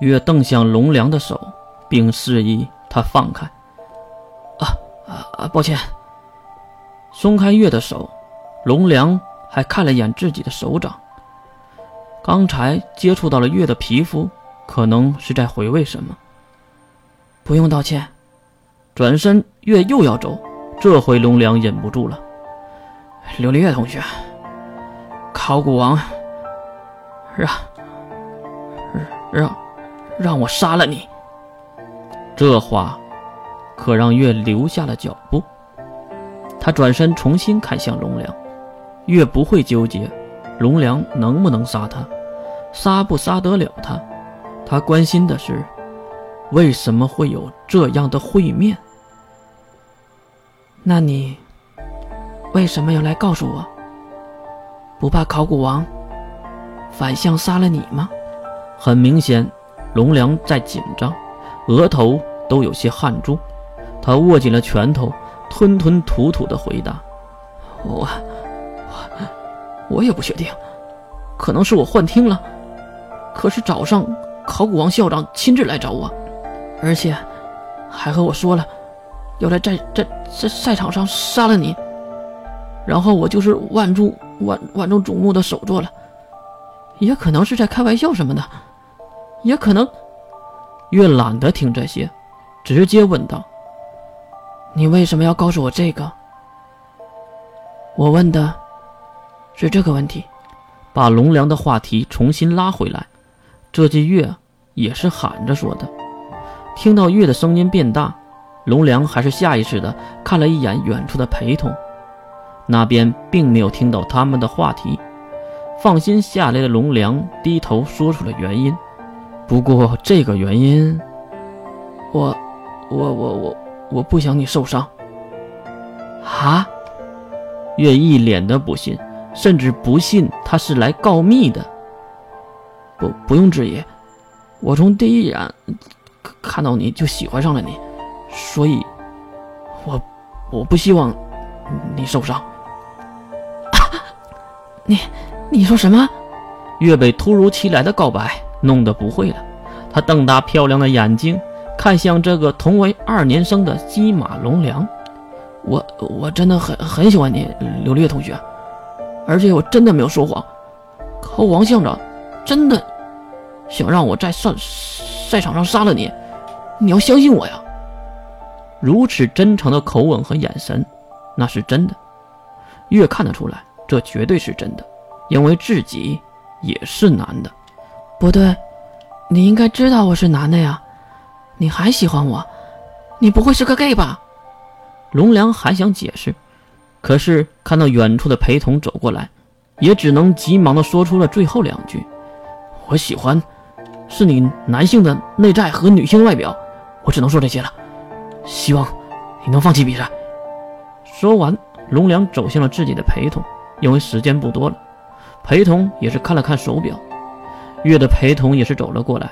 月瞪向龙良的手，并示意他放开。啊啊啊！抱歉。松开月的手，龙良还看了一眼自己的手掌。刚才接触到了月的皮肤，可能是在回味什么。不用道歉。转身，月又要走，这回龙良忍不住了。琉璃月同学，考古王让让让我杀了你。这话可让月留下了脚步。他转身重新看向龙良，月不会纠结龙良能不能杀他。杀不杀得了他？他关心的是，为什么会有这样的会面？那你为什么要来告诉我？不怕考古王反向杀了你吗？很明显，龙良在紧张，额头都有些汗珠。他握紧了拳头，吞吞吐吐的回答：“我我我也不确定，可能是我幻听了。”可是早上，考古王校长亲自来找我，而且还和我说了，要在在在在赛场上杀了你。然后我就是万众万万众瞩目的首座了，也可能是在开玩笑什么的，也可能。月懒得听这些，直接问道：“你为什么要告诉我这个？”我问的是这个问题，把龙良的话题重新拉回来。这句月也是喊着说的，听到月的声音变大，龙良还是下意识的看了一眼远处的陪同，那边并没有听到他们的话题。放心下来的龙良低头说出了原因，不过这个原因，我，我我我我不想你受伤。啊？月一脸的不信，甚至不信他是来告密的。不，不用质疑，我从第一眼看到你就喜欢上了你，所以，我我不希望你受伤。你你说什么？月被突如其来的告白弄得不会了，他瞪大漂亮的眼睛看向这个同为二年生的金马龙良。我我真的很很喜欢你，刘烈同学，而且我真的没有说谎。可王校长。真的想让我在赛赛场上杀了你？你要相信我呀！如此真诚的口吻和眼神，那是真的。越看得出来，这绝对是真的，因为自己也是男的。不对，你应该知道我是男的呀！你还喜欢我？你不会是个 gay 吧？龙良还想解释，可是看到远处的陪同走过来，也只能急忙的说出了最后两句。我喜欢，是你男性的内在和女性的外表，我只能说这些了。希望你能放弃比赛。说完，龙良走向了自己的陪同，因为时间不多了。陪同也是看了看手表，月的陪同也是走了过来，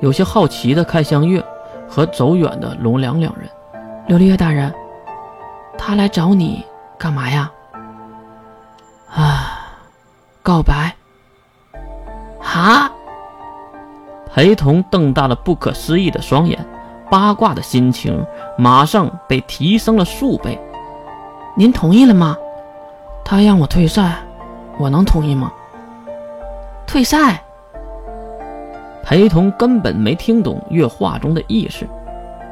有些好奇的看向月和走远的龙良两人。琉璃月大人，他来找你干嘛呀？啊，告白。啊！陪同瞪大了不可思议的双眼，八卦的心情马上被提升了数倍。您同意了吗？他让我退赛，我能同意吗？退赛？陪同根本没听懂月话中的意思，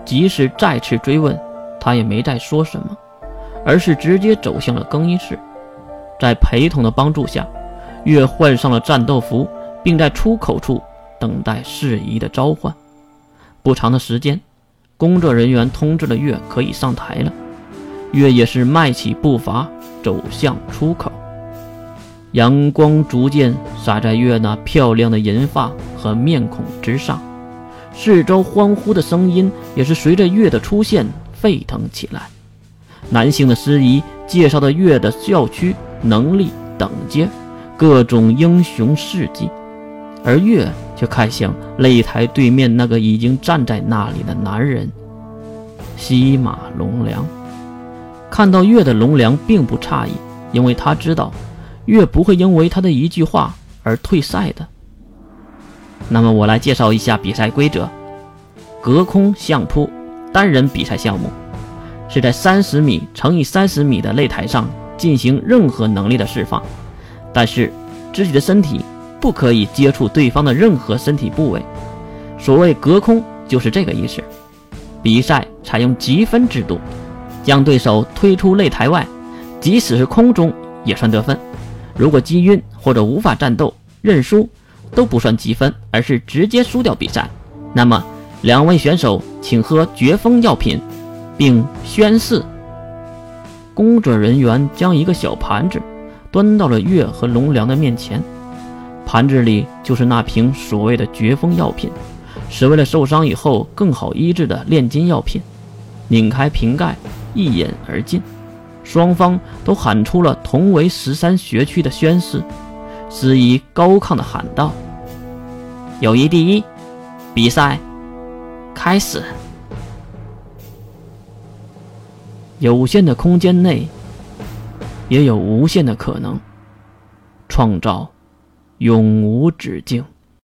即使再次追问，他也没再说什么，而是直接走向了更衣室。在陪同的帮助下，月换上了战斗服。并在出口处等待适宜的召唤。不长的时间，工作人员通知了月可以上台了。月也是迈起步伐走向出口。阳光逐渐洒在月那漂亮的银发和面孔之上，四周欢呼的声音也是随着月的出现沸腾起来。男性的司仪介绍的月的校区能力等阶，各种英雄事迹。而月却看向擂台对面那个已经站在那里的男人，西马龙良。看到月的龙良并不诧异，因为他知道越不会因为他的一句话而退赛的。那么我来介绍一下比赛规则：隔空相扑单人比赛项目，是在三十米乘以三十米的擂台上进行任何能力的释放，但是自己的身体不可以接触对方的任何身体部位。所谓隔空就是这个意思。比赛采用积分制度，将对手推出擂台外，即使是空中也算得分。如果击晕或者无法战斗，认输。都不算积分，而是直接输掉比赛。那么，两位选手请喝绝风药品，并宣誓。工作人员将一个小盘子端到了月和龙良的面前，盘子里就是那瓶所谓的绝风药品，是为了受伤以后更好医治的炼金药品。拧开瓶盖，一饮而尽。双方都喊出了同为十三学区的宣誓。司仪高亢地喊道：“友谊第一，比赛开始。”有限的空间内，也有无限的可能，创造永无止境。